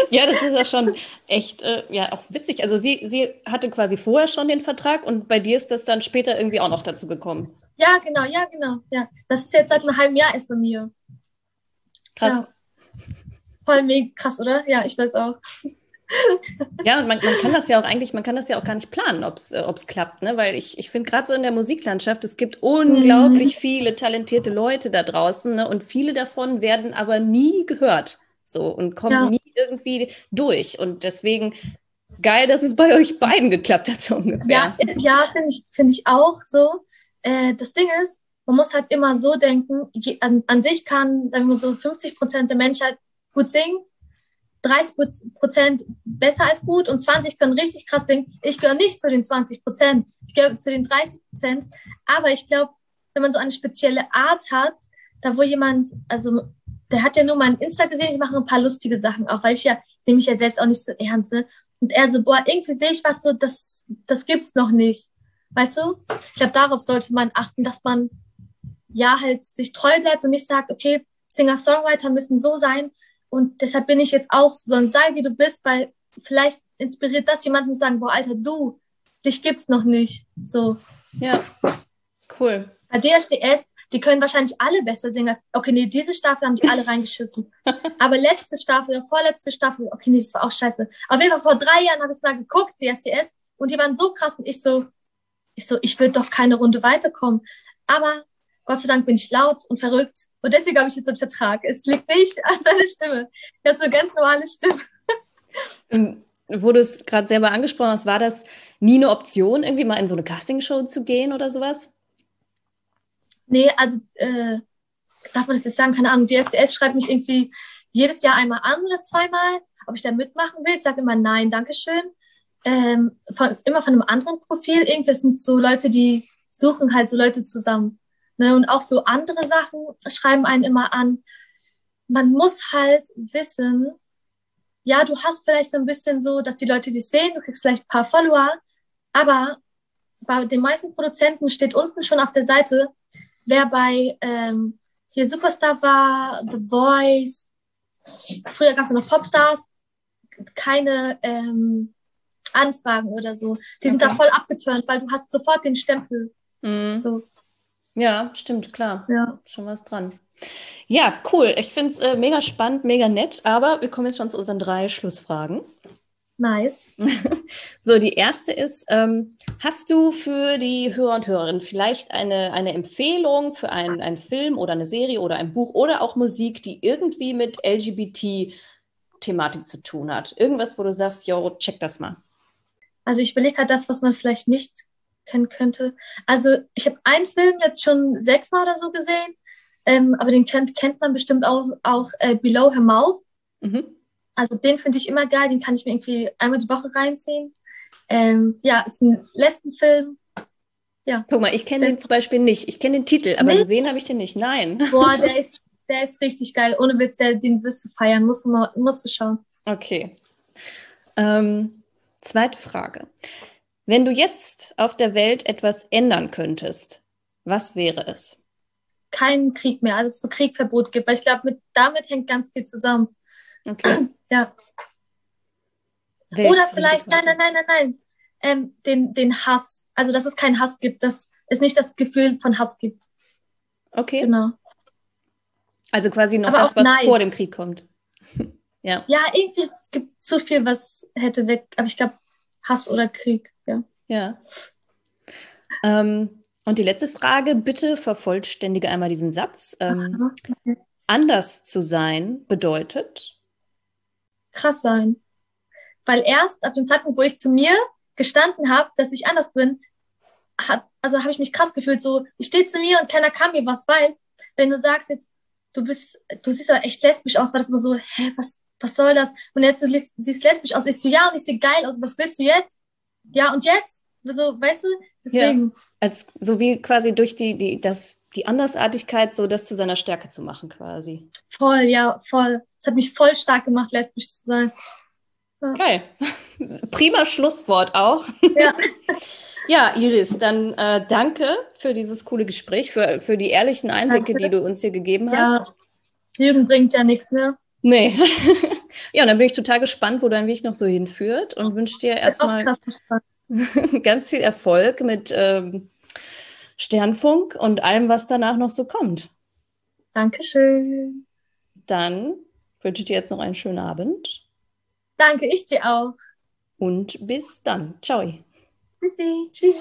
ja, das ist ja schon echt, äh, ja, auch witzig. Also sie, sie hatte quasi vorher schon den Vertrag und bei dir ist das dann später irgendwie auch noch dazu gekommen. Ja, genau, ja, genau. Ja. Das ist jetzt seit einem halben Jahr erst bei mir. Krass. Ja. Voll mega krass, oder? Ja, ich weiß auch. Ja, und man, man, kann das ja auch eigentlich, man kann das ja auch gar nicht planen, ob es äh, klappt, ne? Weil ich, ich finde gerade so in der Musiklandschaft, es gibt unglaublich mhm. viele talentierte Leute da draußen, ne? Und viele davon werden aber nie gehört. So und kommen ja. nie irgendwie durch. Und deswegen geil, dass es bei euch beiden geklappt hat, so ungefähr. Ja, ja finde ich, find ich auch so äh, das Ding ist, man muss halt immer so denken, an, an sich kann, sagen wir so, 50 Prozent der Menschheit gut singen, 30 Prozent besser als gut und 20 können richtig krass singen. Ich gehöre nicht zu den 20 Prozent, ich gehöre zu den 30 Prozent. Aber ich glaube, wenn man so eine spezielle Art hat, da wo jemand, also der hat ja nur mein Insta gesehen, ich mache ein paar lustige Sachen auch, weil ich ja, ich nehme mich ja selbst auch nicht so ernst, ne? Und er so, boah, irgendwie sehe ich was so, das, das gibt's noch nicht. Weißt du? Ich glaube, darauf sollte man achten, dass man ja halt sich treu bleibt und nicht sagt, okay, Singer-Songwriter müssen so sein und deshalb bin ich jetzt auch so, sondern sei wie du bist, weil vielleicht inspiriert das jemanden zu sagen, boah, Alter, du, dich gibt's noch nicht. So. Ja, cool. Bei DSDS, die können wahrscheinlich alle besser singen als, okay, nee, diese Staffel haben die alle reingeschissen. Aber letzte Staffel oder vorletzte Staffel, okay, nee, das war auch scheiße. Auf jeden Fall vor drei Jahren habe ich es mal geguckt, DSDS, und die waren so krass und ich so, ich so, ich will doch keine Runde weiterkommen. Aber Gott sei Dank bin ich laut und verrückt. Und deswegen habe ich jetzt einen Vertrag. Es liegt nicht an deiner Stimme. Du hast so eine ganz normale Stimme. Wo du es gerade selber angesprochen hast, war das nie eine Option, irgendwie mal in so eine Castingshow zu gehen oder sowas? Nee, also äh, darf man das jetzt sagen? Keine Ahnung. DSDS schreibt mich irgendwie jedes Jahr einmal an oder zweimal, ob ich da mitmachen will. Ich sage immer nein, Dankeschön ähm, von, immer von einem anderen Profil. Irgendwie sind so Leute, die suchen halt so Leute zusammen. Ne? Und auch so andere Sachen schreiben einen immer an. Man muss halt wissen, ja, du hast vielleicht so ein bisschen so, dass die Leute dich sehen, du kriegst vielleicht ein paar Follower, aber bei den meisten Produzenten steht unten schon auf der Seite, wer bei ähm, hier Superstar war, The Voice, früher gab es noch Popstars, keine ähm, Anfragen oder so. Die sind okay. da voll abgeturnt, weil du hast sofort den Stempel. Mhm. So. Ja, stimmt, klar. Ja. Schon was dran. Ja, cool. Ich finde es äh, mega spannend, mega nett, aber wir kommen jetzt schon zu unseren drei Schlussfragen. Nice. so, die erste ist, ähm, hast du für die Hörer und Hörerinnen vielleicht eine, eine Empfehlung für einen, einen Film oder eine Serie oder ein Buch oder auch Musik, die irgendwie mit LGBT-Thematik zu tun hat? Irgendwas, wo du sagst, yo, check das mal. Also ich überlege halt das, was man vielleicht nicht kennen könnte. Also ich habe einen Film jetzt schon sechsmal oder so gesehen, ähm, aber den kennt, kennt man bestimmt auch, auch äh, Below Her Mouth. Mhm. Also den finde ich immer geil, den kann ich mir irgendwie einmal die Woche reinziehen. Ähm, ja, ist ein Lesbenfilm. Ja. Guck mal, ich kenne den zum Beispiel nicht. Ich kenne den Titel, aber nicht? gesehen habe ich den nicht. Nein. Boah, der ist, der ist richtig geil. Ohne Witz, der, den wirst du feiern. Musst du, mal, musst du schauen. Okay. Ähm, zweite Frage. Wenn du jetzt auf der Welt etwas ändern könntest, was wäre es? Kein Krieg mehr, also es so Kriegverbot gibt, weil ich glaube, damit hängt ganz viel zusammen. Okay. Ja. Oder vielleicht, nein, nein, nein, nein, nein, ähm, den, den Hass. Also, dass es keinen Hass gibt, dass es nicht das Gefühl von Hass gibt. Okay. Genau. Also quasi noch Aber das, was Neid. vor dem Krieg kommt. ja. Ja, irgendwie es gibt zu viel, was hätte weg. Aber ich glaube, Hass oder Krieg. Ja. Ähm, und die letzte Frage, bitte vervollständige einmal diesen Satz. Ähm, okay. Anders zu sein bedeutet? Krass sein. Weil erst ab dem Zeitpunkt, wo ich zu mir gestanden habe, dass ich anders bin, hat, also habe ich mich krass gefühlt, so, ich stehe zu mir und keiner kann mir was, weil, wenn du sagst jetzt, du bist, du siehst aber echt lesbisch aus, war das immer so, hä, was, was soll das? Und jetzt, du siehst lesbisch aus, ich so, ja, und ich sehe geil aus, was willst du jetzt? Ja, und jetzt? So, weißt du? Deswegen. Ja, als, so wie quasi durch die, die, das, die Andersartigkeit, so das zu seiner Stärke zu machen, quasi. Voll, ja, voll. Es hat mich voll stark gemacht, lesbisch zu sein. Ja. Geil. Prima Schlusswort auch. Ja. ja, Iris, dann äh, danke für dieses coole Gespräch, für, für die ehrlichen Einblicke, danke. die du uns hier gegeben hast. Ja. Lügen bringt ja nichts, ne? Nee. ja, und dann bin ich total gespannt, wo dein Weg noch so hinführt und wünsche dir erstmal ganz viel Erfolg mit ähm, Sternfunk und allem, was danach noch so kommt. Dankeschön. Dann wünsche ich dir jetzt noch einen schönen Abend. Danke, ich dir auch. Und bis dann. Ciao. Tschüssi. Tschüss.